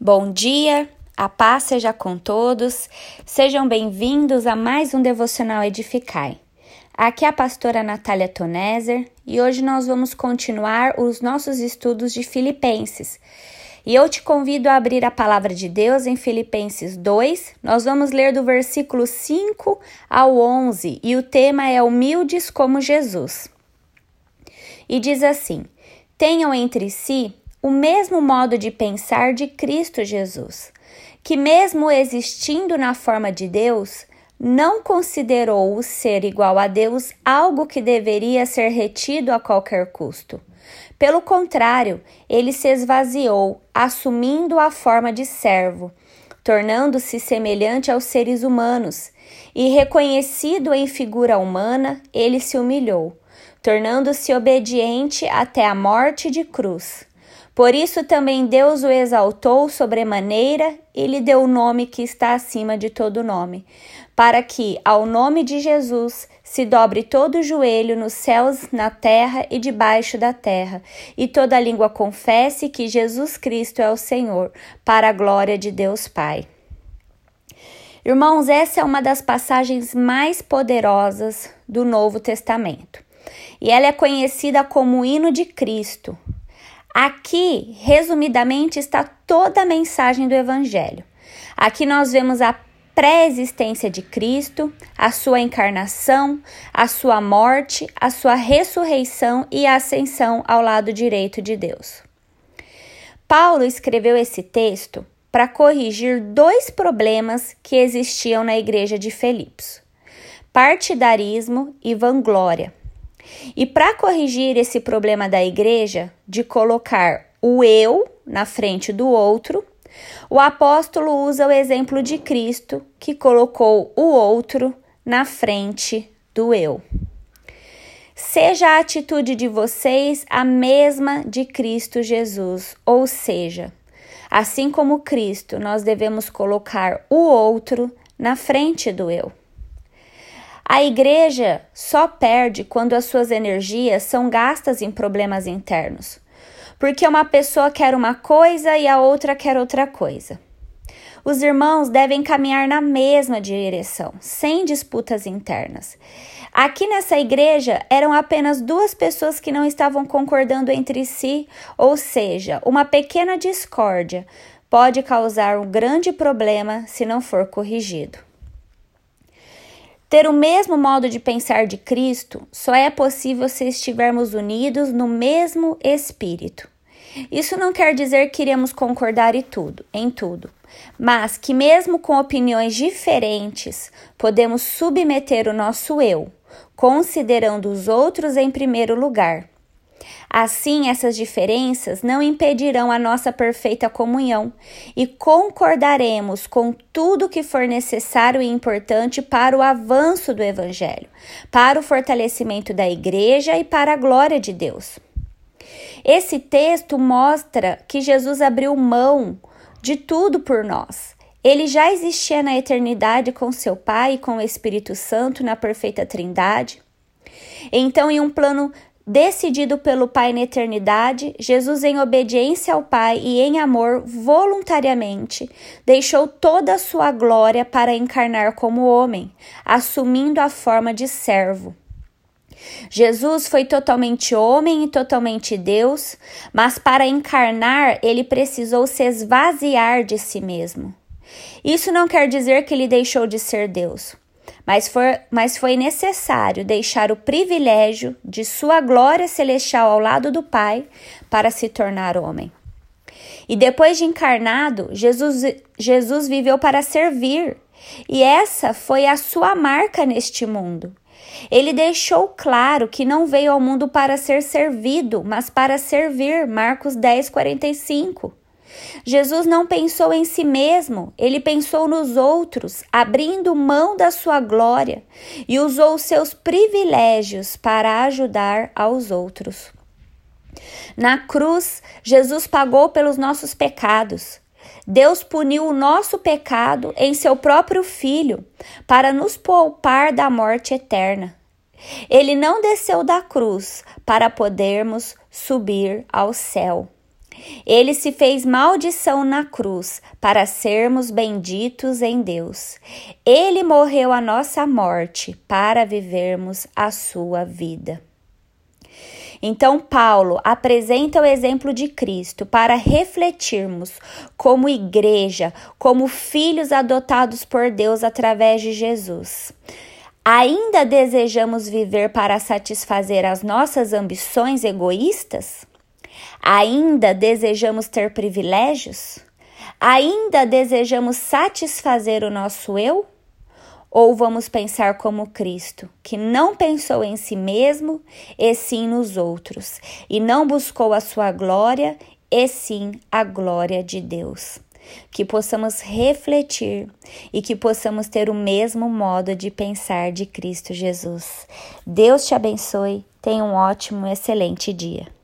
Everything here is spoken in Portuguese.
Bom dia, a paz seja com todos. Sejam bem-vindos a mais um devocional Edificai. Aqui é a pastora Natália Toneser e hoje nós vamos continuar os nossos estudos de Filipenses. E eu te convido a abrir a palavra de Deus em Filipenses 2. Nós vamos ler do versículo 5 ao 11 e o tema é Humildes como Jesus. E diz assim: Tenham entre si o mesmo modo de pensar de Cristo Jesus, que, mesmo existindo na forma de Deus, não considerou o ser igual a Deus algo que deveria ser retido a qualquer custo. Pelo contrário, ele se esvaziou, assumindo a forma de servo, tornando-se semelhante aos seres humanos, e reconhecido em figura humana, ele se humilhou, tornando-se obediente até a morte de cruz. Por isso também Deus o exaltou sobremaneira e lhe deu o nome que está acima de todo nome, para que, ao nome de Jesus, se dobre todo o joelho nos céus, na terra e debaixo da terra, e toda língua confesse que Jesus Cristo é o Senhor, para a glória de Deus Pai. Irmãos, essa é uma das passagens mais poderosas do Novo Testamento. E ela é conhecida como o hino de Cristo, Aqui, resumidamente, está toda a mensagem do Evangelho. Aqui nós vemos a pré-existência de Cristo, a sua encarnação, a sua morte, a sua ressurreição e ascensão ao lado direito de Deus. Paulo escreveu esse texto para corrigir dois problemas que existiam na igreja de Filipos: partidarismo e vanglória. E para corrigir esse problema da igreja de colocar o eu na frente do outro, o apóstolo usa o exemplo de Cristo, que colocou o outro na frente do eu. Seja a atitude de vocês a mesma de Cristo Jesus, ou seja, assim como Cristo, nós devemos colocar o outro na frente do eu. A igreja só perde quando as suas energias são gastas em problemas internos, porque uma pessoa quer uma coisa e a outra quer outra coisa. Os irmãos devem caminhar na mesma direção, sem disputas internas. Aqui nessa igreja eram apenas duas pessoas que não estavam concordando entre si, ou seja, uma pequena discórdia pode causar um grande problema se não for corrigido. Ter o mesmo modo de pensar de Cristo só é possível se estivermos unidos no mesmo espírito. Isso não quer dizer que iremos concordar em tudo, em tudo, mas que mesmo com opiniões diferentes, podemos submeter o nosso eu, considerando os outros em primeiro lugar Assim, essas diferenças não impedirão a nossa perfeita comunhão e concordaremos com tudo que for necessário e importante para o avanço do Evangelho, para o fortalecimento da Igreja e para a glória de Deus. Esse texto mostra que Jesus abriu mão de tudo por nós. Ele já existia na eternidade com seu Pai e com o Espírito Santo na perfeita Trindade. Então, em um plano Decidido pelo Pai na eternidade, Jesus, em obediência ao Pai e em amor, voluntariamente, deixou toda a sua glória para encarnar como homem, assumindo a forma de servo. Jesus foi totalmente homem e totalmente Deus, mas para encarnar ele precisou se esvaziar de si mesmo. Isso não quer dizer que ele deixou de ser Deus mas foi, mas foi necessário deixar o privilégio de sua glória celestial ao lado do Pai para se tornar homem. E depois de encarnado, Jesus, Jesus viveu para servir, e essa foi a sua marca neste mundo. Ele deixou claro que não veio ao mundo para ser servido, mas para servir. Marcos 10, 45. Jesus não pensou em si mesmo, ele pensou nos outros, abrindo mão da sua glória e usou seus privilégios para ajudar aos outros. Na cruz, Jesus pagou pelos nossos pecados. Deus puniu o nosso pecado em seu próprio Filho para nos poupar da morte eterna. Ele não desceu da cruz para podermos subir ao céu. Ele se fez maldição na cruz para sermos benditos em Deus. Ele morreu a nossa morte para vivermos a sua vida. Então, Paulo apresenta o exemplo de Cristo para refletirmos como igreja, como filhos adotados por Deus através de Jesus. Ainda desejamos viver para satisfazer as nossas ambições egoístas? Ainda desejamos ter privilégios? Ainda desejamos satisfazer o nosso eu? Ou vamos pensar como Cristo, que não pensou em si mesmo, e sim nos outros, e não buscou a sua glória, e sim a glória de Deus. Que possamos refletir e que possamos ter o mesmo modo de pensar de Cristo Jesus. Deus te abençoe. Tenha um ótimo, excelente dia.